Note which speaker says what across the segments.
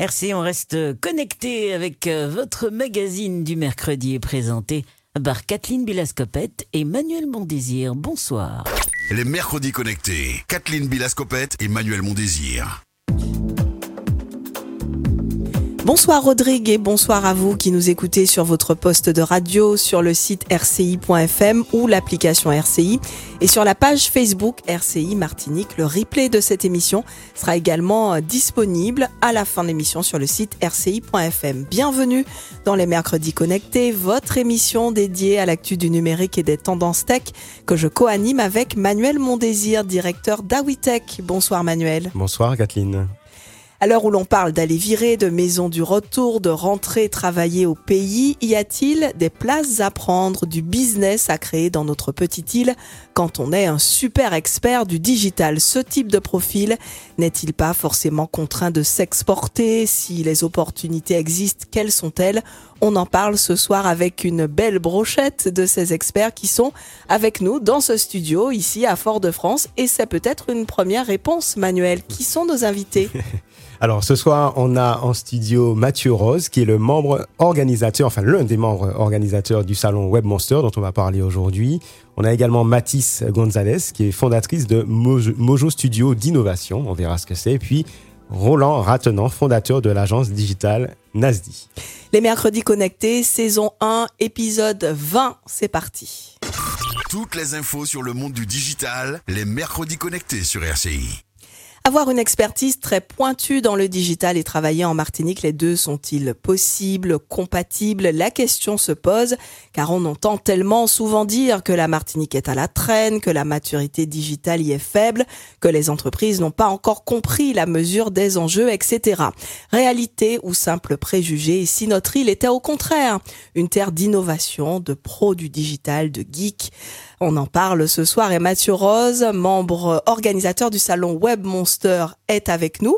Speaker 1: RC, on reste connecté avec euh, votre magazine du mercredi présenté par Kathleen Bilascopette et Manuel Mondésir. Bonsoir.
Speaker 2: Les mercredis connectés. Kathleen Bilascopette et Manuel Mondésir.
Speaker 3: Bonsoir Rodrigue et bonsoir à vous qui nous écoutez sur votre poste de radio, sur le site rci.fm ou l'application RCI et sur la page Facebook RCI Martinique. Le replay de cette émission sera également disponible à la fin de l'émission sur le site rci.fm. Bienvenue dans les mercredis connectés, votre émission dédiée à l'actu du numérique et des tendances tech que je co-anime avec Manuel Mondésir, directeur d'Awitech. Bonsoir Manuel.
Speaker 4: Bonsoir Kathleen.
Speaker 3: À l'heure où l'on parle d'aller virer, de maison du retour, de rentrer travailler au pays, y a-t-il des places à prendre, du business à créer dans notre petite île quand on est un super expert du digital? Ce type de profil n'est-il pas forcément contraint de s'exporter? Si les opportunités existent, quelles sont-elles? On en parle ce soir avec une belle brochette de ces experts qui sont avec nous dans ce studio ici à Fort-de-France et c'est peut-être une première réponse Manuel. Qui sont nos invités?
Speaker 4: Alors ce soir, on a en studio Mathieu Rose, qui est le membre organisateur, enfin l'un des membres organisateurs du salon Web Monster dont on va parler aujourd'hui. On a également Mathis Gonzalez, qui est fondatrice de Mojo Studio d'innovation. On verra ce que c'est. Puis Roland Ratenant, fondateur de l'agence digitale Nasdi.
Speaker 3: Les mercredis connectés, saison 1, épisode 20, c'est parti.
Speaker 2: Toutes les infos sur le monde du digital, les mercredis connectés sur RCI.
Speaker 3: Avoir une expertise très pointue dans le digital et travailler en Martinique, les deux sont-ils possibles, compatibles? La question se pose car on entend tellement souvent dire que la Martinique est à la traîne, que la maturité digitale y est faible, que les entreprises n'ont pas encore compris la mesure des enjeux, etc. Réalité ou simple préjugé, si notre île était au contraire une terre d'innovation, de pros du digital, de geeks, on en parle ce soir et Mathieu Rose, membre organisateur du salon Web Monster, est avec nous.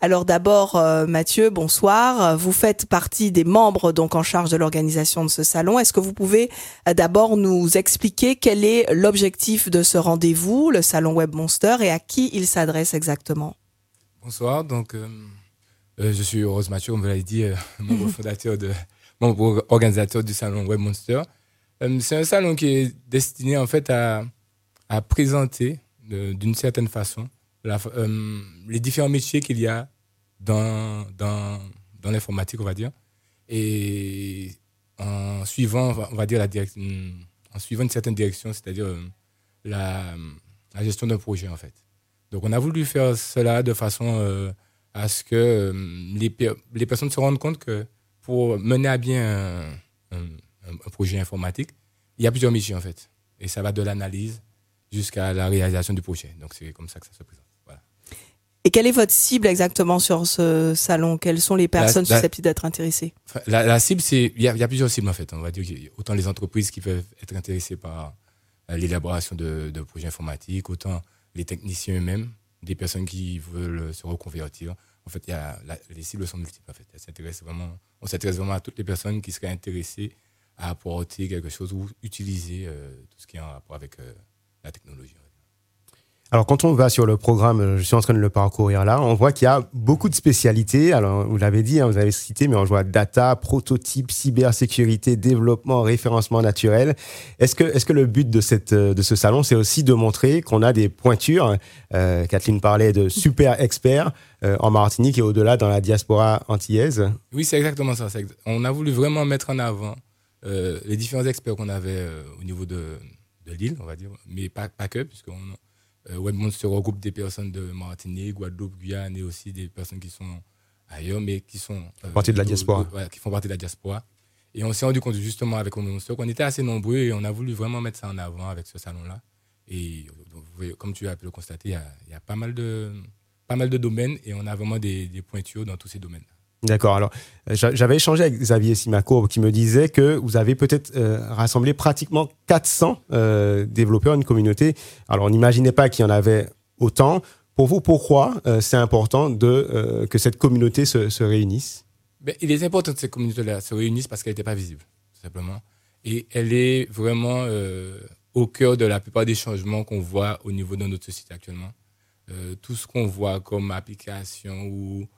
Speaker 3: Alors d'abord, euh, Mathieu, bonsoir. Vous faites partie des membres donc en charge de l'organisation de ce salon. Est-ce que vous pouvez euh, d'abord nous expliquer quel est l'objectif de ce rendez-vous, le salon Web Monster, et à qui il s'adresse exactement?
Speaker 5: Bonsoir. Donc, euh, je suis Rose Mathieu, comme vous l'avez dit, membre fondateur de, membre organisateur du salon Web Monster. Euh, c'est un salon qui est destiné en fait à, présenter d'une certaine façon euh, les différents métiers qu'il y a dans, l'informatique, on va dire, et en suivant, on va dire, la en suivant une certaine direction, c'est-à-dire euh, la, gestion d'un projet, en fait. Donc, on a voulu faire cela de façon à ce que les, les, personnes se rendent compte que pour mener à bien un, projet informatique, il y a plusieurs missions en fait. Et ça va de l'analyse jusqu'à la réalisation du projet. Donc c'est comme ça que ça se présente.
Speaker 3: Et quelle est votre cible exactement sur ce salon? Quelles sont les personnes susceptibles d'être intéressées?
Speaker 5: La, cible, c'est il y, a plusieurs cibles en fait. On va dire autant les entreprises qui peuvent être intéressées par euh, l'élaboration de, projets informatiques, autant les techniciens eux-mêmes, des personnes qui veulent se reconvertir. En fait, y a, les cibles sont multiples en fait. vraiment, on s'intéresse vraiment à toutes les personnes qui seraient intéressées à apporter quelque chose ou utiliser euh, tout ce qui est en rapport avec euh, la technologie.
Speaker 4: Alors, quand on va sur le programme, euh, je suis en train de le parcourir là, on voit qu'il y a beaucoup de spécialités. Alors, vous l'avez dit, hein, vous avez cité, mais on voit data, prototype, cybersécurité, développement, référencement naturel. Est-ce que, est-ce que le but de, cette, de ce salon, c'est aussi de montrer qu'on a des pointures euh, Kathleen parlait de super experts en Martinique et au-delà dans la diaspora antillaise?
Speaker 5: Oui, c'est exactement ça. On a voulu vraiment mettre en avant euh, les différents experts qu'on avait euh, au niveau de, de l'île, on va dire, mais pas, pas que, puisque euh, WebMonster regroupe des personnes de Martinique, Guadeloupe, Guyane et aussi des personnes qui sont ailleurs, mais qui sont.
Speaker 4: partie de la diaspora.
Speaker 5: qui font partie de la diaspora. Et on s'est rendu compte justement avec WebMonster qu'on était assez nombreux et on a voulu vraiment mettre ça en avant avec ce salon-là. Et comme tu as pu le constater, il y a, il y a pas, mal de, pas mal de domaines et on a vraiment des, des pointures dans tous ces domaines.
Speaker 4: D'accord. Alors, j'avais échangé avec Xavier Simacourbe qui me disait que vous avez peut-être euh, rassemblé pratiquement 400 euh, développeurs, une communauté. Alors, on n'imaginait pas qu'il y en avait autant. Pour vous, pourquoi euh, c'est important de, que cette communauté se, réunisse?
Speaker 5: Ben, Il est important que cette communauté-là se réunisse parce qu'elle n'était pas visible, tout simplement. Et elle est vraiment au cœur de la plupart des changements qu'on voit au niveau de notre société actuellement. tout ce qu'on voit comme application ou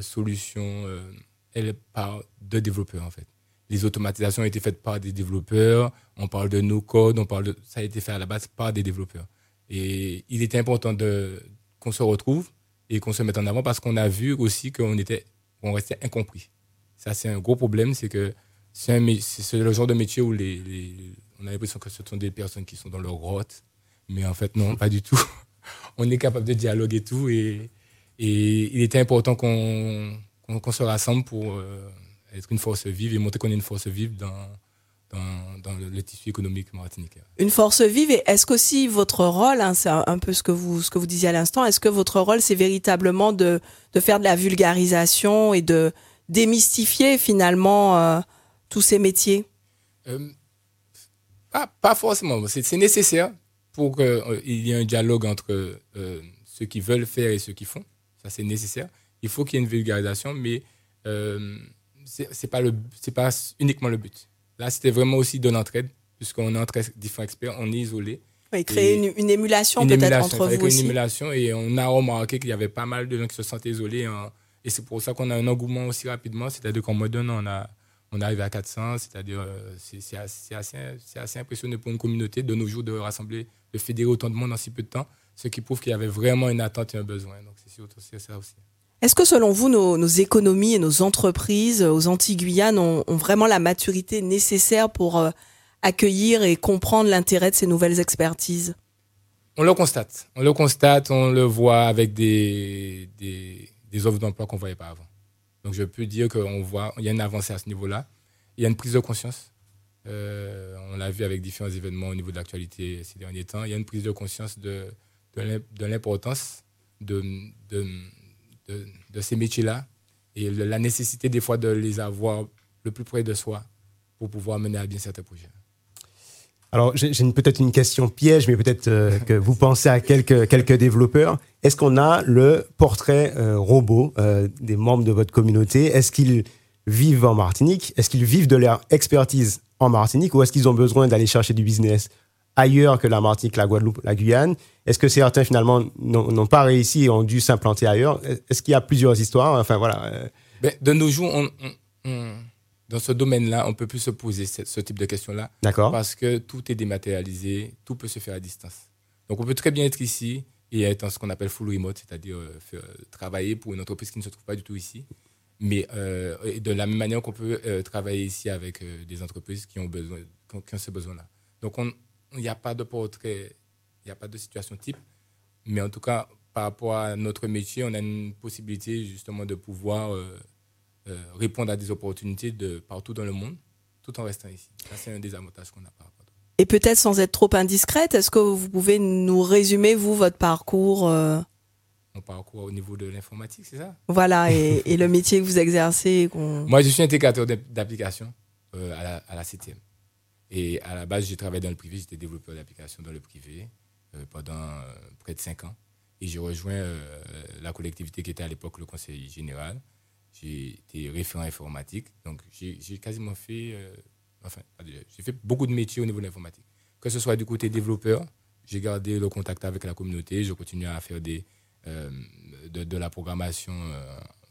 Speaker 5: solutions, elle part de développeurs en fait. Les automatisations ont été faites par des développeurs. On parle de no code, on parle de ça a été fait à la base par des développeurs. Et il était important de qu'on se retrouve et qu'on se mette en avant parce qu'on a vu aussi qu'on était, on restait incompris. Ça, c'est un gros problème, c'est que c'est le genre de métier où les, on a l'impression que ce sont des personnes qui sont dans leur grotte, mais en fait, non, pas du tout. on est capable de dialoguer et tout, et, et il était important qu'on qu'on se rassemble pour euh, être une force vive et montrer qu'on est une force vive dans, dans, dans le, tissu économique martiniquais.
Speaker 3: Une force vive, et est-ce qu'aussi votre rôle, hein, c'est un peu ce que vous, ce que vous disiez à l'instant, est-ce que votre rôle, c'est véritablement de, de faire de la vulgarisation et de démystifier finalement euh, tous ces métiers?
Speaker 5: Euh, pas, pas, forcément, c'est nécessaire pour qu'il euh, y ait un dialogue entre ceux qui veulent faire et ceux qui font. Ça, c'est nécessaire. Il faut qu'il y ait une vulgarisation, mais c'est pas, le, pas uniquement le but. Là, c'était vraiment aussi de l'entraide, puisqu'on est entre différents experts, on est isolés.
Speaker 3: Oui, créer une, émulation peut-être entre vous aussi.
Speaker 5: Une émulation et on a remarqué qu'il y avait pas mal de gens qui se sentaient isolés. Hein. et c'est pour ça qu'on a un engouement aussi rapidement. C'est-à-dire qu'en mois d'un an, on, a, on arrive à 400. C'est-à-dire euh, c'est assez, assez, assez, impressionnant pour une communauté de nos jours de rassembler, de fédérer autant de monde en si peu de temps. Ce qui prouve qu'il y avait vraiment une attente et un besoin. Donc c'est ça aussi.
Speaker 3: Est-ce que selon vous, nos, économies et nos entreprises aux Antilles-Guyane ont, vraiment la maturité nécessaire pour euh, accueillir et comprendre l'intérêt de ces nouvelles expertises?
Speaker 5: On le constate. On le constate, on le voit avec des, des, offres d'emploi qu'on ne voyait pas avant. Donc je peux dire qu'on voit, il y a une avancée à ce niveau-là. Il y a une prise de conscience. Euh, on l'a vu avec différents événements au niveau de l'actualité ces derniers temps. Il y a une prise de conscience de, de l'importance de, de de, ces métiers-là et la nécessité des fois de les avoir le plus près de soi pour pouvoir mener à bien certains projets.
Speaker 4: Alors, j'ai peut-être une question piège, mais peut-être euh, que vous pensez à quelques, quelques développeurs. Est-ce qu'on a le portrait euh, robot euh, des membres de votre communauté? Est-ce qu'ils vivent en Martinique? Est-ce qu'ils vivent de leur expertise en Martinique ou est-ce qu'ils ont besoin d'aller chercher du business? Ailleurs que la Martinique, la Guadeloupe, la Guyane Est-ce que certains finalement n'ont pas réussi et ont dû s'implanter ailleurs? Est-ce qu'il y a plusieurs histoires? Enfin voilà. Euh.
Speaker 5: Ben, de nos jours, dans ce domaine-là, on peut plus se poser ce, type de questions-là.
Speaker 4: D'accord.
Speaker 5: Parce que tout est dématérialisé, tout peut se faire à distance. Donc on peut très bien être ici et être en ce qu'on appelle full remote, c'est-à-dire euh, travailler pour une entreprise qui ne se trouve pas du tout ici. Mais euh, de la même manière qu'on peut travailler ici avec des entreprises qui ont besoin, qui ont ce besoin-là. Donc on, il n'y a pas de portrait, il n'y a pas de situation type. Mais en tout cas, par rapport à notre métier, on a une possibilité justement de pouvoir euh, euh, répondre à des opportunités de partout dans le monde, tout en restant ici. Ça, c'est un des avantages qu'on a par rapport.
Speaker 3: Et peut-être sans être trop indiscrète, est-ce que vous pouvez nous résumer, vous, votre parcours euh?
Speaker 5: Mon parcours au niveau de l'informatique, c'est ça?
Speaker 3: Voilà, et, le métier que vous exercez
Speaker 5: Moi, je suis intégrateur d'applications à, la, à la CTM. Et à la base, j'ai travaillé dans le privé, j'étais développeur d'applications dans le privé euh, pendant euh, près de cinq ans. Et j'ai rejoint euh, la collectivité qui était à l'époque le conseil général. J'ai été référent informatique. Donc, j'ai quasiment fait, enfin, j'ai fait beaucoup de métiers au niveau de l'informatique. Que ce soit du côté développeur, j'ai gardé le contact avec la communauté, je continue à faire de, de, la programmation,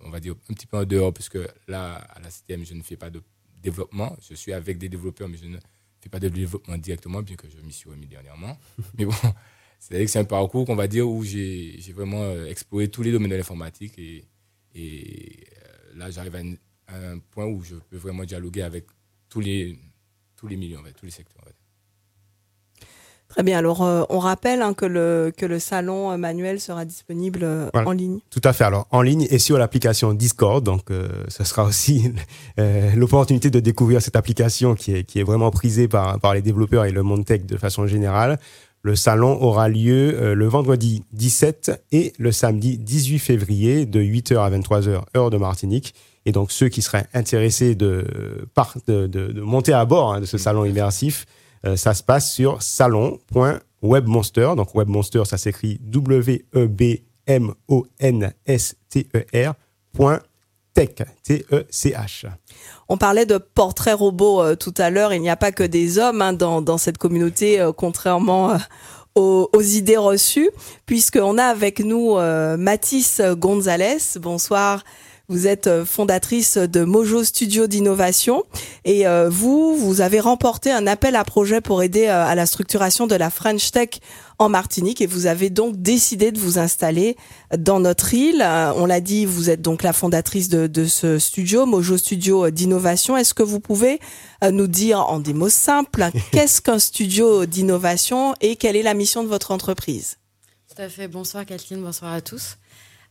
Speaker 5: on va dire, un petit peu en dehors, puisque là, à la CTM, je ne fais pas de développement. Je suis avec des développeurs, mais je ne fais pas de développement directement, bien que je m'y suis remis dernièrement. Mais bon, c'est-à-dire que c'est un parcours qu'on va dire où j'ai vraiment euh, exploré tous les domaines de l'informatique et, euh, là, j'arrive à, un point où je peux vraiment dialoguer avec tous les, tous les milieux, tous les secteurs.
Speaker 3: Très bien. Alors, euh, on rappelle hein, que, le, que le salon euh, manuel sera disponible euh, en ligne.
Speaker 4: Tout à fait. Alors, en ligne et sur l'application Discord. Donc, ce sera aussi l'opportunité de découvrir cette application qui est, qui est vraiment prisée par, par les développeurs et le monde tech de façon générale. Le salon aura lieu le vendredi 17 et le samedi 18 février de 8h à 23h, heure de Martinique. Et donc, ceux qui seraient intéressés de, de, de, monter à bord hein, de ce salon immersif, ça se passe sur salon.webmonster. Donc webmonster, ça s'écrit W-E-B-M-O-N-S-T-E-R. Tech, T-E-C-H.
Speaker 3: On parlait de portrait robot euh, tout à l'heure. Il n'y a pas que des hommes hein, dans, cette communauté, euh, contrairement aux, idées reçues, puisqu'on a avec nous euh, Mathis Gonzalez. Bonsoir. Vous êtes euh, fondatrice de Mojo Studio d'innovation et euh, vous, vous avez remporté un appel à projet pour aider à la structuration de la French Tech en Martinique et vous avez donc décidé de vous installer dans notre île. On l'a dit, vous êtes donc la fondatrice de, de ce studio, Mojo Studio d'innovation. Est-ce que vous pouvez nous dire en des mots simples qu'est-ce qu'un studio d'innovation et quelle est la mission de votre entreprise?
Speaker 6: Tout à fait. Bonsoir Kathleen, bonsoir à tous.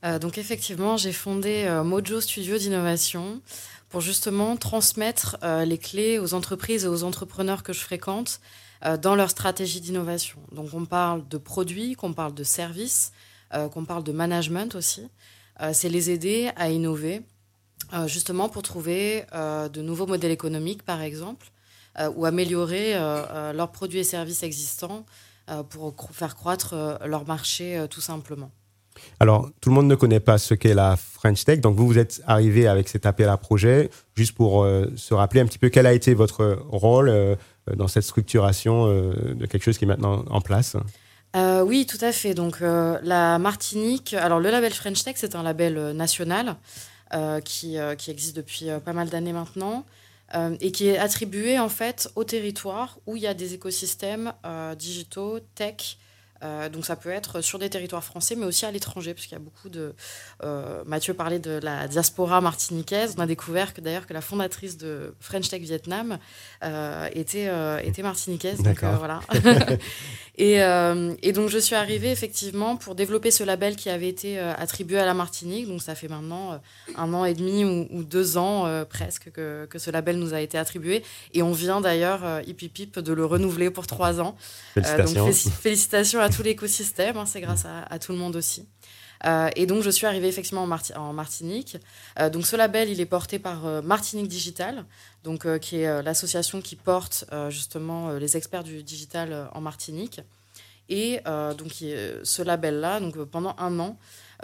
Speaker 6: Euh, donc effectivement, j'ai fondé euh, Mojo Studio d'innovation pour justement transmettre euh, les clés aux entreprises et aux entrepreneurs que je fréquente dans leur stratégie d'innovation. Donc on parle de produits, qu'on parle de services, qu'on parle de management aussi. C'est les aider à innover, justement pour trouver de nouveaux modèles économiques, par exemple, ou améliorer leurs produits et services existants pour faire croître leur marché tout simplement.
Speaker 4: Alors, tout le monde ne connaît pas ce qu'est la French Tech. Donc, vous, vous êtes arrivé avec cet appel à projet, juste pour euh, se rappeler un petit peu quel a été votre rôle euh, dans cette structuration euh, de quelque chose qui est maintenant en place.
Speaker 6: oui, tout à fait. Donc, la Martinique, alors le label French Tech, c'est un label national qui, qui, existe depuis pas mal d'années maintenant. et qui est attribué en fait au territoire où il y a des écosystèmes digitaux, tech, euh, donc ça peut être sur des territoires français, mais aussi à l'étranger, parce qu'il y a beaucoup de... Euh, Mathieu parlait de la diaspora martiniquaise. On a découvert que d'ailleurs que la fondatrice de French Tech Vietnam euh, était, était martiniquaise. Donc, voilà. et, et, donc je suis arrivée effectivement pour développer ce label qui avait été attribué à la Martinique. Donc ça fait maintenant un an et demi ou, deux ans presque que, que, ce label nous a été attribué. Et on vient d'ailleurs, hip hip hip, de le renouveler pour trois ans.
Speaker 4: Félicitations.
Speaker 6: donc félicitations à tout l'écosystème, hein, c'est grâce à, tout le monde aussi. Euh, et donc, je suis arrivée effectivement en, Martinique. Euh, donc, ce label, il est porté par euh, Martinique Digital, donc, qui est l'association qui porte justement les experts du digital en Martinique. Et donc, ce label-là, pendant un an,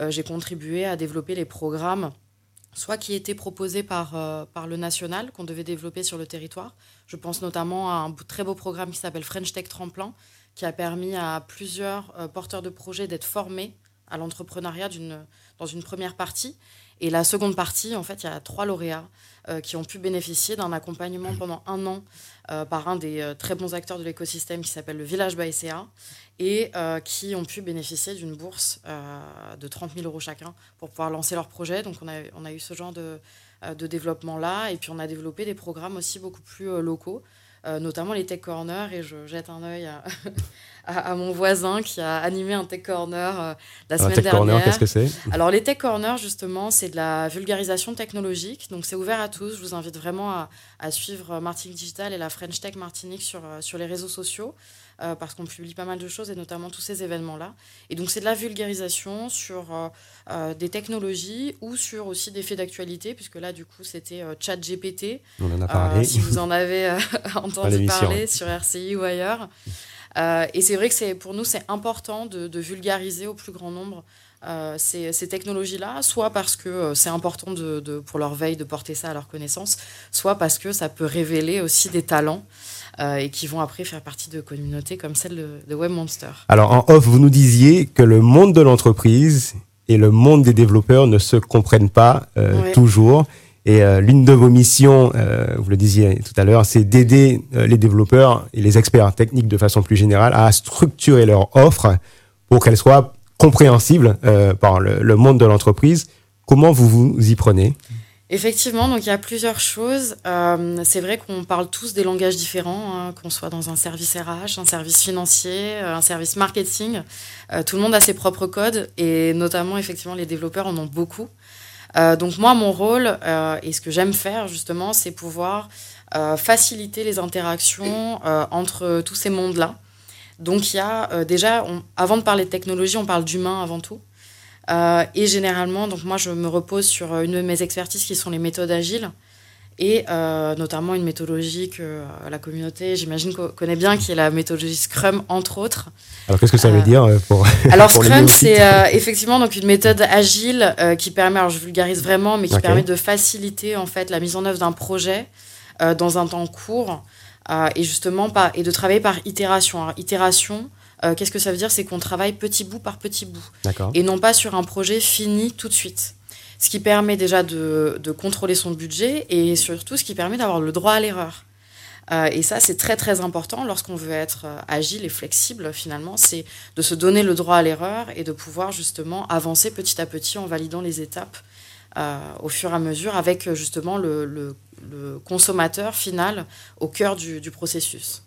Speaker 6: j'ai contribué à développer les programmes, soit qui étaient proposés par, par le national, qu'on devait développer sur le territoire. Je pense notamment à un très beau programme qui s'appelle French Tech Tremplin, qui a permis à plusieurs euh, porteurs de projets d'être formés à l'entrepreneuriat dans une première partie. Et la seconde partie, en fait, il y a trois lauréats euh, qui ont pu bénéficier d'un accompagnement pendant un an euh, par un des très bons acteurs de l'écosystème qui s'appelle le Village Baïséa et qui ont pu bénéficier d'une bourse de 30 000 euros chacun pour pouvoir lancer leur projet. Donc on a, on a eu ce genre de, de développement-là. Et puis on a développé des programmes aussi beaucoup plus locaux. Euh, notamment les Tech Corner, et je jette un œil à, mon voisin qui a animé un Tech Corner euh, la semaine tech
Speaker 4: Corner, qu'est-ce que c'est?
Speaker 6: Alors les Tech Corner, justement, c'est de la vulgarisation technologique, donc c'est ouvert à tous. Je vous invite vraiment à, à suivre Martinique Digital et la French Tech Martinique sur, euh, sur les réseaux sociaux. Euh, parce qu'on publie pas mal de choses et notamment tous ces événements-là. Et donc c'est de la vulgarisation sur euh, euh, des technologies ou sur aussi des faits d'actualité, puisque là du coup c'était chat GPT.
Speaker 4: On en a parlé.
Speaker 6: si vous en avez entendu parler sur RCI ou ailleurs. et c'est vrai que pour nous c'est important de, de, vulgariser au plus grand nombre ces, ces technologies-là, soit parce que c'est important de, de, pour leur veille de porter ça à leur connaissance, soit parce que ça peut révéler aussi des talents. Euh, et qui vont après faire partie de communautés comme celle de, WebMonster.
Speaker 4: Alors en off, vous nous disiez que le monde de l'entreprise et le monde des développeurs ne se comprennent pas euh, toujours. Et euh, l'une de vos missions, vous le disiez tout à l'heure, c'est d'aider les développeurs et les experts techniques de façon plus générale à structurer leur offre pour qu'elle soit compréhensible par le, le, monde de l'entreprise. Comment vous vous y prenez?
Speaker 6: Effectivement, donc il y a plusieurs choses. Euh, c'est vrai qu'on parle tous des langages différents, hein, qu'on soit dans un service RH, un service financier, euh, un service marketing. Euh, tout le monde a ses propres codes et notamment, effectivement, les développeurs en ont beaucoup. donc moi, mon rôle et ce que j'aime faire justement, c'est pouvoir faciliter les interactions entre tous ces mondes-là. Donc il y a déjà, avant de parler de technologie, on parle d'humain avant tout. Euh, et généralement, donc moi, je me repose sur une de mes expertises qui sont les méthodes agiles et euh, notamment une méthodologie que euh, la communauté, j'imagine, connaît bien, qui est la méthodologie Scrum, entre autres.
Speaker 4: Alors, qu'est-ce que ça veut dire pour
Speaker 6: Alors, Scrum, c'est effectivement donc une méthode agile qui permet, alors je vulgarise vraiment, mais qui permet de faciliter en fait la mise en œuvre d'un projet dans un temps court et justement et de travailler par itération. Alors, itération, euh, qu'est-ce que ça veut dire? C'est qu'on travaille petit bout par petit bout. Et non pas sur un projet fini tout de suite. Ce qui permet déjà de, de contrôler son budget et surtout ce qui permet d'avoir le droit à l'erreur. Euh, et ça, c'est très très important lorsqu'on veut être euh, agile et flexible finalement, c'est de se donner le droit à l'erreur et de pouvoir justement avancer petit à petit en validant les étapes euh, au fur et à mesure avec justement le, le- le consommateur final au cœur du, du processus.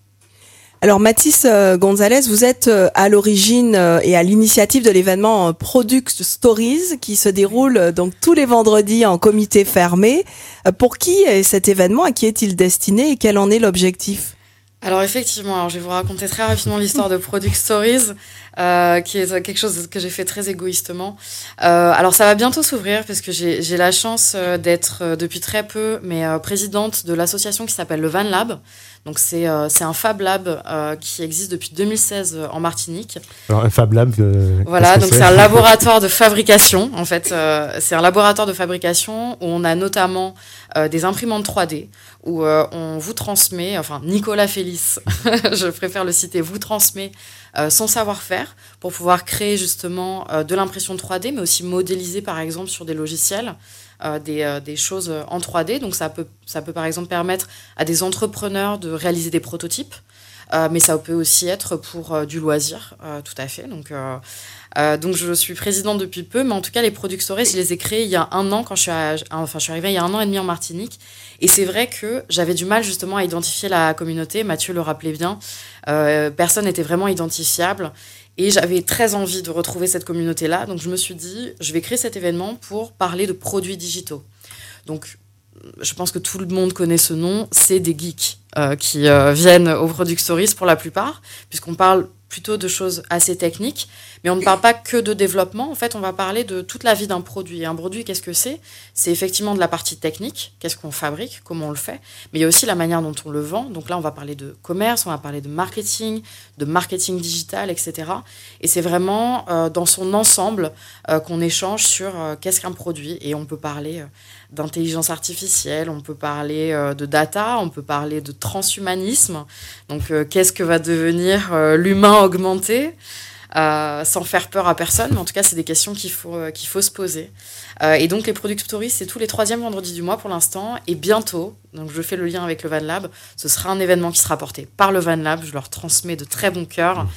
Speaker 3: Alors Mathis euh, Gonzalez, vous êtes euh, à l'origine euh, et à l'initiative de l'événement Product Stories qui se déroule donc tous les vendredis en comité fermé. Pour qui est cet événement? À qui est-il destiné? Et quel en est l'objectif?
Speaker 6: Alors effectivement, je vais vous raconter très rapidement l'histoire de Product Stories, euh, qui est quelque chose que j'ai fait très égoïstement. Euh, alors ça va bientôt s'ouvrir parce que j'ai la chance euh, d'être euh, depuis très peu, mais euh, présidente de l'association qui s'appelle le Van Lab. Donc c'est euh, c'est un Fab Lab euh, qui existe depuis 2016 euh, en Martinique.
Speaker 4: Alors, un Fab Lab. euh,
Speaker 6: Voilà, donc c'est un laboratoire de fabrication. En fait, euh, c'est un laboratoire de fabrication où on a notamment euh, des imprimantes 3D où euh, on vous transmet, enfin Nicolas Félix, je préfère le citer, vous transmet son savoir-faire pour pouvoir créer justement euh, de l'impression 3D, mais aussi modéliser par exemple sur des logiciels euh, des, euh, des choses en 3D. Donc ça peut, ça peut par exemple permettre à des entrepreneurs de réaliser des prototypes. Euh, mais ça peut aussi être pour euh, du loisir, euh, tout à fait. Donc, euh, donc je suis présidente depuis peu, mais en tout cas les Product Stories, je les ai créés il y a un an quand je suis, à- enfin je suis arrivée il y a un an et demi en Martinique. Et c'est vrai que j'avais du mal justement à identifier la communauté. Mathieu le rappelait bien, euh, personne n'était vraiment identifiable. Et j'avais très envie de retrouver cette communauté-là. Donc je me suis dit, je vais créer cet événement pour parler de produits digitaux. Donc je pense que tout le monde connaît ce nom, c'est des geeks euh, qui viennent au Product Stories pour la plupart, puisqu'on parle plutôt de choses assez techniques, mais on ne parle pas que de développement. En fait, on va parler de toute la vie d'un produit. Un produit, qu'est-ce que c'est? C'est effectivement de la partie technique, qu'est-ce qu'on fabrique, comment on le fait, mais il y a aussi la manière dont on le vend. Donc là, on va parler de commerce, on va parler de marketing, de marketing digital, etc. Et c'est vraiment euh, dans son ensemble euh, qu'on échange sur euh, qu'est-ce qu'un produit. Et on peut parler d'intelligence artificielle, on peut parler de data, on peut parler de transhumanisme. Donc, qu'est-ce que va devenir l'humain augmenté euh, sans faire peur à personne, mais en tout cas, c'est des questions qu'il faut, euh, faut se poser. Euh, et donc, les Product Stories, c'est tous les troisièmes vendredis du mois pour l'instant, et bientôt, donc je fais le lien avec le Van Lab, ce sera un événement qui sera porté par le Van Lab, je leur transmets de très bon cœur,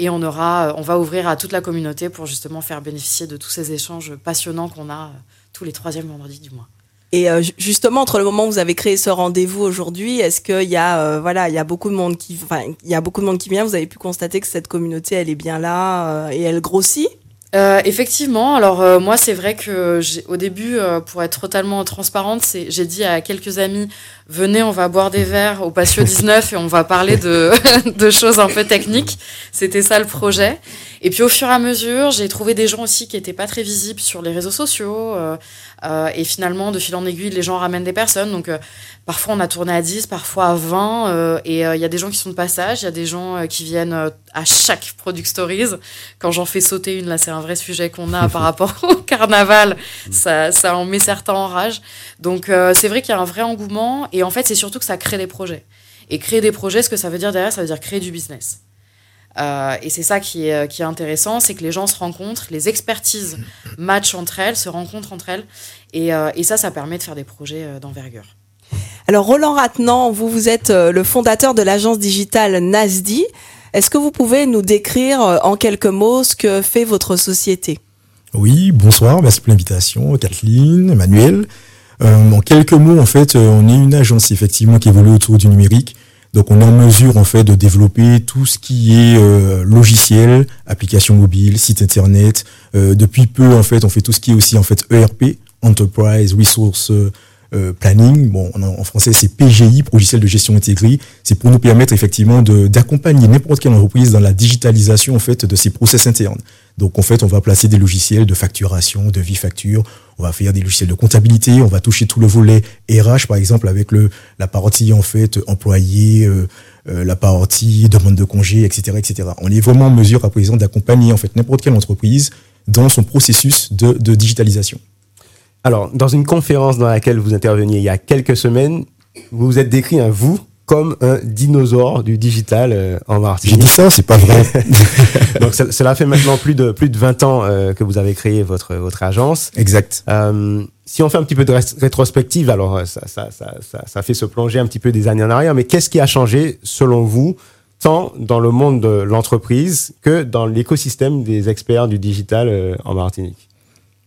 Speaker 6: et on, aura, on va ouvrir à toute la communauté pour justement faire bénéficier de tous ces échanges passionnants qu'on a tous les troisièmes vendredis du mois.
Speaker 3: Et euh, ju- justement, entre le moment où vous avez créé ce rendez-vous aujourd'hui, est-ce qu'il y a, euh, voilà, il y a beaucoup de monde qui, enfin, il y a beaucoup de monde qui vient. Vous avez pu constater que cette communauté, elle est bien là euh, et elle grossit?
Speaker 6: Euh, effectivement, alors euh, moi c'est vrai que au début, euh, pour être totalement transparente, j'ai dit à quelques amis venez, on va boire des verres au Patio 19 et on va parler de, de choses un peu techniques. C'était ça le projet. Et puis au fur et à mesure, j'ai trouvé des gens aussi qui étaient pas très visibles sur les réseaux sociaux. Euh, et finalement, de fil en aiguille, les gens ramènent des personnes. Donc euh, parfois on a tourné à 10, parfois à 20. euh, et euh, il y a des gens qui sont de passage, il y a des gens euh, qui viennent euh, à chaque Product Stories. Quand j'en fais sauter une, là c'est un vrai sujet qu'on a par rapport au carnaval. Ça, ça en met certains en rage. Donc euh, c'est vrai qu'il y a un vrai engouement. Et en fait, c'est surtout que ça crée des projets. Et créer des projets, ce que ça veut dire derrière, ça veut dire créer du business. Euh, et c'est ça qui est, qui est intéressant, c'est que les gens se rencontrent, les expertises matchent entre elles, se rencontrent entre elles, et, euh, et ça, ça permet de faire des projets euh, d'envergure.
Speaker 3: Alors Roland Ratnan, vous vous êtes euh, le fondateur de l'agence digitale Nasdi. Est-ce que vous pouvez nous décrire euh, en quelques mots ce que fait votre société?
Speaker 7: Oui, bonsoir, merci pour l'invitation, Kathleen, Emmanuel. Euh, en quelques mots, en fait, euh, on est une agence effectivement qui évolue autour du numérique. Donc, on est en mesure en fait de développer tout ce qui est euh, logiciel, application mobile, site internet. Euh, depuis peu, en fait, on fait tout ce qui est aussi en fait ERP, Enterprise Resource euh, Planning. Bon, en, français, c'est PGI, logiciel de gestion intégrée. C'est pour nous permettre effectivement d'accompagner n'importe quelle entreprise dans la digitalisation en fait de ses process internes. Donc en fait, on va placer des logiciels de facturation, de vie facture, on va faire des logiciels de comptabilité, on va toucher tout le volet RH par exemple avec le la partie en fait employé, euh, euh, la partie demande de congé, etc., etc. On est vraiment en mesure à présent d'accompagner en fait n'importe quelle entreprise dans son processus de, de digitalisation.
Speaker 4: Alors, dans une conférence dans laquelle vous interveniez il y a quelques semaines, vous vous êtes décrit un vous comme un dinosaure du digital euh, en
Speaker 7: J'ai
Speaker 4: Martinique.
Speaker 7: dit ça, c'est pas vrai.
Speaker 4: Donc ça- cela fait maintenant plus de plus de 20 ans euh, que vous avez créé votre votre agence.
Speaker 7: exact.
Speaker 4: Euh, si on fait un petit peu de rétrospective, alors ça, ça, ça, ça, ça fait se plonger un petit peu des années en arrière, mais qu'est-ce qui a changé selon vous, tant dans le monde de l'entreprise que dans l'écosystème des experts du digital en Martinique?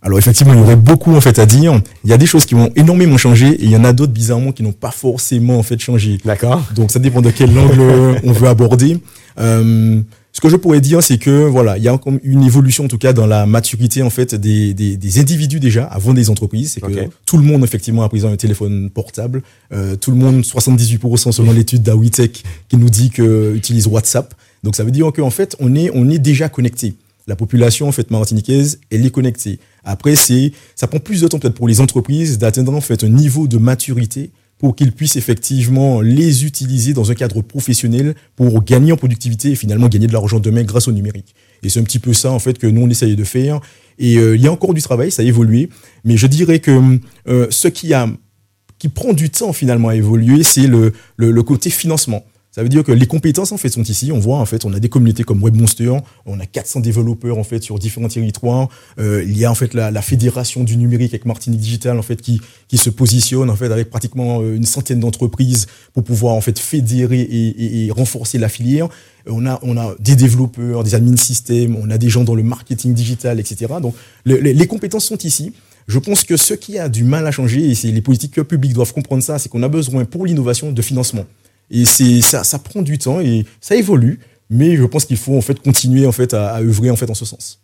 Speaker 7: Alors effectivement, il y aurait beaucoup en fait à dire. Il y a des choses qui ont énormément changé et il y en a d'autres bizarrement qui n'ont pas forcément en fait changé.
Speaker 4: D'accord
Speaker 7: Donc ça dépend de quel angle on veut aborder. Euh, ce que je pourrais dire, c'est que voilà, il y a encore une évolution en tout cas dans la maturité en fait des, des, des individus déjà avant des entreprises. C'est que tout le monde effectivement a présent un téléphone portable. Euh, tout le monde, 78% selon l'étude d'Awitech qui nous dit que utilise WhatsApp. Donc ça veut dire qu'en fait on est on est déjà connecté. La population en fait martiniquaise, elle est connectée. Après c'est ça prend plus de temps peut-être pour les entreprises d'atteindre en fait un niveau de maturité pour qu'ils puissent effectivement les utiliser dans un cadre professionnel pour gagner en productivité et finalement gagner de l'argent demain grâce au numérique. Et c'est un petit peu ça en fait que nous on essaye de faire. Et euh, il y a encore du travail, ça a évolué, mais je dirais que euh, ce qui a qui prend du temps finalement à évoluer, c'est le, le côté financement. Ça veut dire que les compétences en fait sont ici. On voit en fait, on a des communautés comme WebMonster, on a 400 développeurs en fait sur différents territoires. Euh, il y a en fait la, la fédération du numérique avec Martinique Digital en fait qui qui se positionne en fait avec pratiquement euh, une centaine d'entreprises pour pouvoir en fait fédérer et, et, et renforcer la filière. On a on a des développeurs, des admin systèmes, on a des gens dans le marketing digital, etc. Donc le- les, compétences sont ici. Je pense que ce qui a du mal à changer, et les politiques publiques doivent comprendre ça, c'est qu'on a besoin pour l'innovation de financement. Et c'est ça, prend du temps et ça évolue, mais je pense qu'il faut en fait continuer en fait à, à œuvrer en fait en ce sens.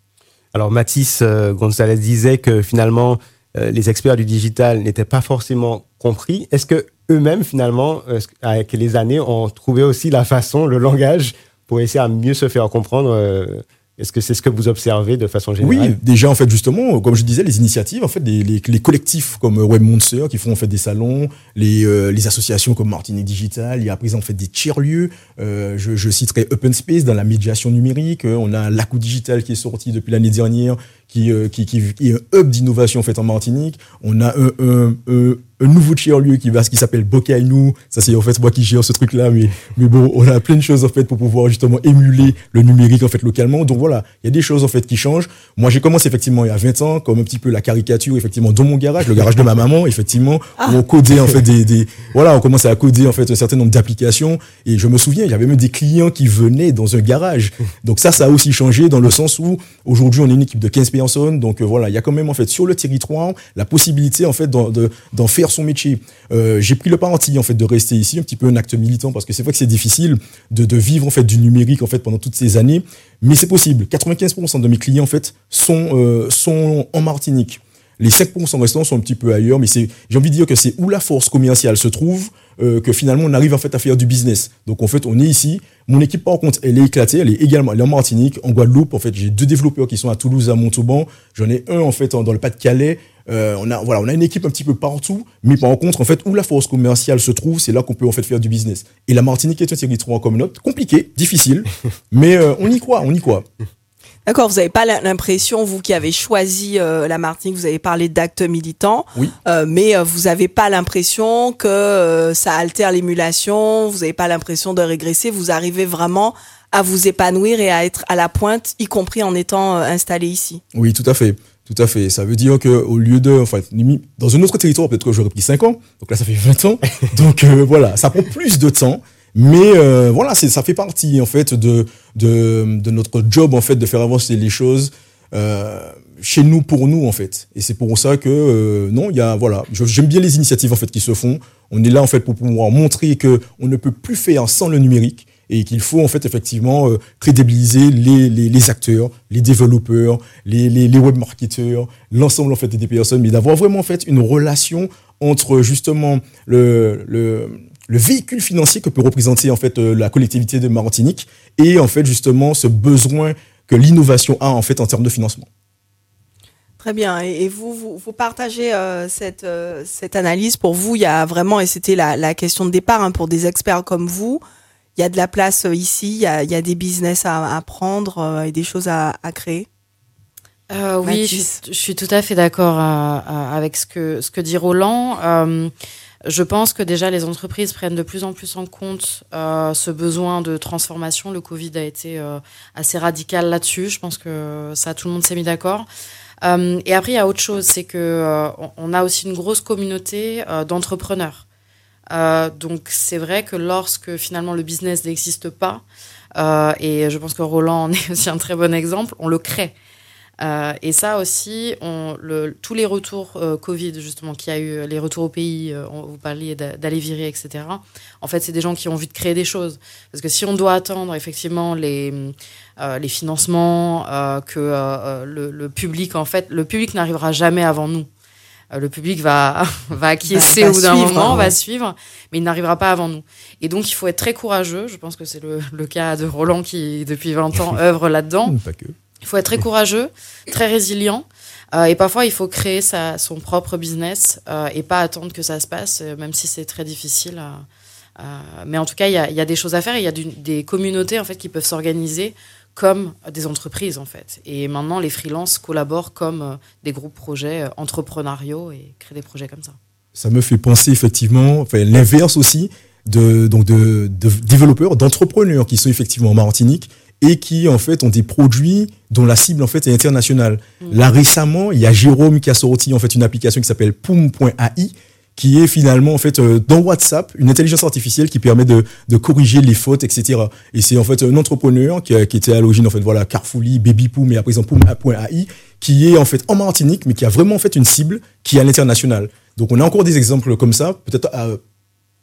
Speaker 4: Alors Mathis euh, Gonzalez disait que finalement euh, les experts du digital n'étaient pas forcément compris. Est-ce que eux-mêmes finalement, euh, avec les années, ont trouvé aussi la façon, le langage pour essayer à mieux se faire comprendre euh, Est-ce que c'est ce que vous observez de façon générale
Speaker 7: Oui, déjà en fait justement, comme je disais, les initiatives, en fait, les, collectifs comme WebMonster qui font en fait des salons, les, euh, associations comme Martinique Digital, il y a à présent en fait des tiers-lieux. Euh, je, citerai Open Space dans la médiation numérique. Euh, on a l'ACU Digital qui est sorti depuis l'année dernière, euh, qui est un hub d'innovation en fait en Martinique. On a un, un, un, un nouveau tiers-lieu qui va, qui s'appelle Bokainou. Ça c'est en fait moi qui gère ce truc-là, mais mais bon, on a plein de choses en fait pour pouvoir justement émuler le numérique en fait localement. Donc voilà, il y a des choses en fait qui changent. Moi j'ai commencé effectivement il y a 20 ans comme un petit peu la caricature effectivement dans mon garage, le garage de ma maman effectivement, où on codait en fait des, des voilà, on commençait à coder en fait un certain nombre d'applications et je me souviens, il y avait même des clients qui venaient dans un garage. Donc ça ça a aussi changé dans le sens où aujourd'hui on est une équipe de 15 personnes. Donc euh, voilà, il y a quand même en fait sur le territoire la possibilité en fait d'en de, d'en son métier. Euh, j'ai pris le parti en fait de rester ici, un petit peu un acte militant parce que c'est vrai que c'est difficile de, de vivre en fait du numérique en fait pendant toutes ces années, mais c'est possible. 95% de mes clients en fait sont euh, sont en Martinique. Les 5% restants sont un petit peu ailleurs, mais c'est, j'ai envie de dire que c'est où la force commerciale se trouve euh, que finalement on arrive en fait à faire du business. Donc en fait on est ici. Mon équipe par contre elle est éclatée, elle est également elle est en Martinique, en Guadeloupe. En fait j'ai deux développeurs qui sont à Toulouse, à Montauban. J'en ai un en fait dans le Pas-de-Calais. Euh, on a voilà on a une équipe un petit peu partout, mais par contre en fait où la force commerciale se trouve, c'est là qu'on peut en fait faire du business. Et la Martinique est un territoire comme notre, compliqué, difficile, mais euh, on y croit, on y croit.
Speaker 3: D'accord, vous n'avez pas l'impression, vous qui avez choisi euh, la Martinique, vous avez parlé d'actes militants,
Speaker 7: Oui.
Speaker 3: euh, mais euh, vous n'avez pas l'impression que euh, ça altère l'émulation, vous n'avez pas l'impression de régresser, vous arrivez vraiment à vous épanouir et à être à la pointe, y compris en étant installé ici?
Speaker 7: Oui, tout à fait. Tout à fait. Ça veut dire que au lieu de, enfin, dans un autre territoire, peut-être que j'aurais pris 5 ans. Donc là, ça fait 20 ans. Donc euh, voilà, ça prend plus de temps. Mais euh, voilà, ça fait partie en fait de, de, de notre job en fait de faire avancer les choses euh, chez nous pour nous en fait. Et c'est pour ça que euh, non, il y a voilà, j'aime bien les initiatives en fait qui se font. On est là en fait pour pouvoir montrer que on ne peut plus faire sans le numérique et qu'il faut en fait effectivement euh, crédibiliser les, les, les acteurs, les développeurs, les, les, les web marketeurs, l'ensemble en fait des personnes, mais d'avoir vraiment en fait une relation entre justement le, le, le véhicule financier que peut représenter en fait euh, la collectivité de Martinique et en fait justement ce besoin que l'innovation a en fait en termes de financement.
Speaker 3: Très bien. Et, vous, vous, vous partagez euh, cette, euh, cette analyse. Pour vous, il y a vraiment, et c'était la, la question de départ hein, pour des experts comme vous, il y a de la place euh, ici, il y a, il y a des business à, à prendre euh, et des choses à, à créer.
Speaker 6: Euh, oui, je je suis tout à fait d'accord avec ce que, ce que dit Roland. Je pense que déjà les entreprises prennent de plus en plus en compte euh, ce besoin de transformation. Le Covid a été euh, assez radical là-dessus. Je pense que ça, tout le monde s'est mis d'accord. Euh, et après, il y a autre chose, c'est que euh, on a aussi une grosse communauté euh, d'entrepreneurs. Euh, donc c'est vrai que lorsque finalement le business n'existe pas, et je pense que Roland en est aussi un très bon exemple, on le crée. Euh, et ça aussi, on, le, tous les retours euh, Covid, justement, qu'il y a eu, les retours au pays, euh, on, vous parliez d'a- d'aller virer, etc. En fait, c'est des gens qui ont envie de créer des choses. Parce que si on doit attendre effectivement les, euh, les financements, que le, le public, en fait, le public n'arrivera jamais avant nous. Le public va, va acquiescer
Speaker 3: Va-
Speaker 6: au bout d'un moment,
Speaker 3: ouais.
Speaker 6: va suivre, mais il n'arrivera pas avant nous. Et donc, il faut être très courageux. Je pense que c'est le, le cas de Roland qui, depuis 20 ans, œuvre là-dedans.
Speaker 7: Pas que.
Speaker 6: Il faut être très courageux, très résilient. euh, et parfois, il faut créer son propre business euh, et pas attendre que ça se passe, euh, même si c'est très difficile. euh, mais en tout cas, il y a, des choses à faire. Il y a des communautés en fait qui peuvent s'organiser comme des entreprises en fait. Et maintenant, les freelances collaborent comme des groupes projets entrepreneuriaux et créent des projets comme ça.
Speaker 7: ça me fait penser effectivement, enfin, l'inverse aussi, de, donc de, de développeurs, d'entrepreneurs qui sont effectivement en Martinique et qui en fait ont des produits dont la cible en fait est internationale. Là récemment, il y a Jérôme qui a sorti en fait une application qui s'appelle Poom.ai qui est finalement en fait euh, dans WhatsApp une intelligence artificielle qui permet de, de corriger les fautes, etc. Et c'est en fait un entrepreneur qui, a- qui était à l'origine en fait voilà Baby Poom et à présent Poom.ai qui est en fait en Martinique mais qui a vraiment en fait une cible qui est à l'international. Donc on a encore des exemples comme ça, peut-être euh,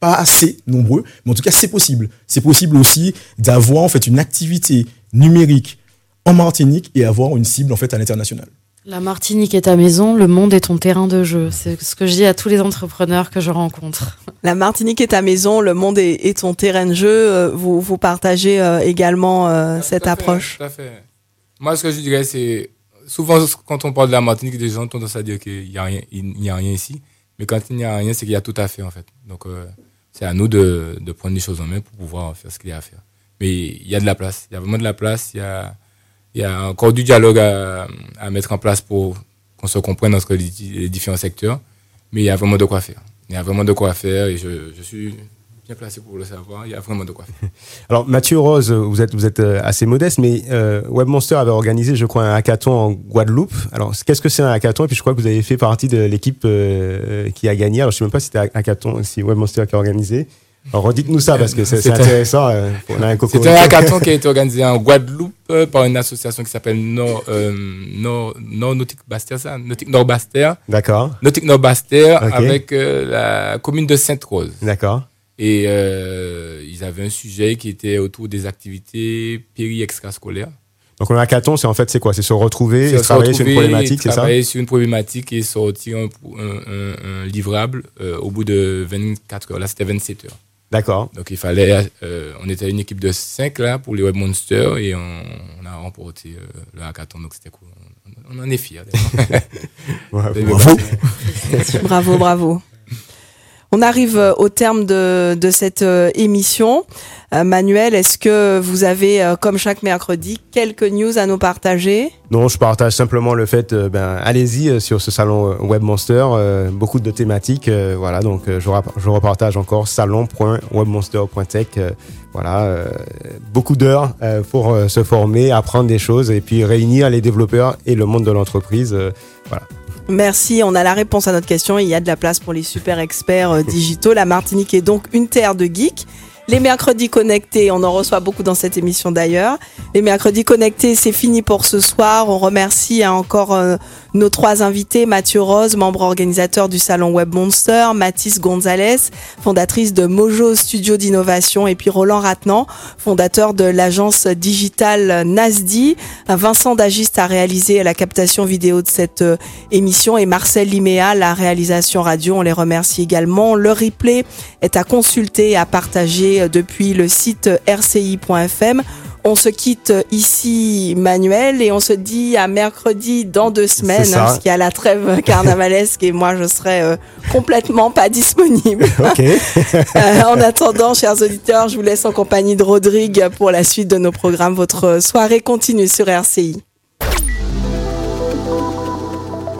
Speaker 7: pas assez nombreux, mais en tout cas c'est possible. C'est possible aussi d'avoir en fait une activité numérique en Martinique et avoir une cible en fait à l'international.
Speaker 6: La Martinique est ta maison, le monde est ton terrain de jeu. C'est ce que je dis à tous les entrepreneurs que je rencontre.
Speaker 3: La Martinique est ta maison, le monde est, est ton terrain de jeu. Euh, Vous, vous partagez euh, également euh, cette
Speaker 5: Tout à fait,
Speaker 3: approche.
Speaker 5: Tout à fait. Moi, ce que je dirais, c'est souvent quand on parle de la Martinique, les gens ont tendance à dire qu'il n'y a, rien- il n'y a rien ici. Mais quand il n'y a rien, c'est qu'il y a tout à fait, en fait. Donc, euh, c'est à nous de, de prendre les choses en main pour pouvoir faire ce qu'il y a à faire. Mais il y a de la place. Il y a vraiment de la place. Il y a, y a encore du dialogue à, à mettre en place pour qu'on se comprenne entre les, les différents secteurs. Mais il y a vraiment de quoi faire. Il y a vraiment de quoi faire et je, je suis bien placé pour le savoir. Il y a vraiment de quoi faire.
Speaker 4: Alors Mathieu Rose, vous êtes, vous êtes euh, assez modeste, mais euh, WebMonster avait organisé, je crois, un hackathon en Guadeloupe. Alors qu'est-ce que c'est un hackathon? Et puis je crois que vous avez fait partie de l'équipe euh, qui a gagné. Alors je sais même pas si c'était hackathon, si WebMonster qui a organisé. Alors redites-nous ça parce que c'est
Speaker 5: C'était-
Speaker 4: intéressant. euh, a un coco.
Speaker 5: C'est un hackathon qui a été organisé en Guadeloupe euh, par une association qui s'appelle Nord, euh, Nord, Nord Nautique Baster, ça? Nautique Nord Baster.
Speaker 4: D'accord,
Speaker 5: Nautique Nord Baster avec euh, la commune de Sainte-Rose.
Speaker 4: d'accord.
Speaker 5: Et euh, ils avaient un sujet qui était autour des activités péri-extrascolaires.
Speaker 4: Donc un hackathon, c'est en fait c'est quoi? C'est se retrouver et
Speaker 5: Se
Speaker 4: travailler sur une problématique, c'est ça?
Speaker 5: Travailler sur une problématique et sortir un, un- un- un livrable euh, au bout de 24 heures. Là, c'était 27 heures.
Speaker 4: D'accord.
Speaker 5: Donc il fallait, euh, on était une équipe de 5 là pour les Web Monsters et on, on a remporté euh, le hackathon, donc c'était cool. On, on en est fiers.
Speaker 7: Bravo.
Speaker 3: Bravo, bravo. On arrive euh, au terme de, cette euh, émission. Euh, Manuel, est-ce que vous avez, comme chaque mercredi, quelques news à nous partager?
Speaker 4: Non, je partage simplement le fait, ben, allez-y sur ce salon WebMonster, euh, beaucoup de thématiques, voilà, donc je, repartage encore salon.webmonster.tech, voilà, beaucoup d'heures pour se former, apprendre des choses et puis réunir les développeurs et le monde de l'entreprise, voilà.
Speaker 3: Merci, on a la réponse à notre question. Il y a de la place pour les super experts euh, digitaux. La Martinique est donc une terre de geeks. Les mercredis connectés, on en reçoit beaucoup dans cette émission d'ailleurs. Les mercredis connectés, c'est fini pour ce soir. On remercie hein, encore euh, nos trois invités, Mathieu Rose, membre organisateur du salon Web Monster, Mathis Gonzalez, fondatrice de Mojo Studio d'innovation, et puis Roland Ratnan, fondateur de l'agence digitale Nasdi. Vincent Dagiste a réalisé la captation vidéo de cette euh, émission et Marcel Liméa, la réalisation radio. On les remercie également. Le replay est à consulter et à partager euh, depuis le site rci.fm. On se quitte ici, Manuel, et on se dit à mercredi dans deux semaines, hein, parce qu'il y a la trêve carnavalesque et moi je serai euh, complètement pas disponible. Euh, en attendant, chers auditeurs, je vous laisse en compagnie de Rodrigue pour la suite de nos programmes. Votre soirée continue sur RCI.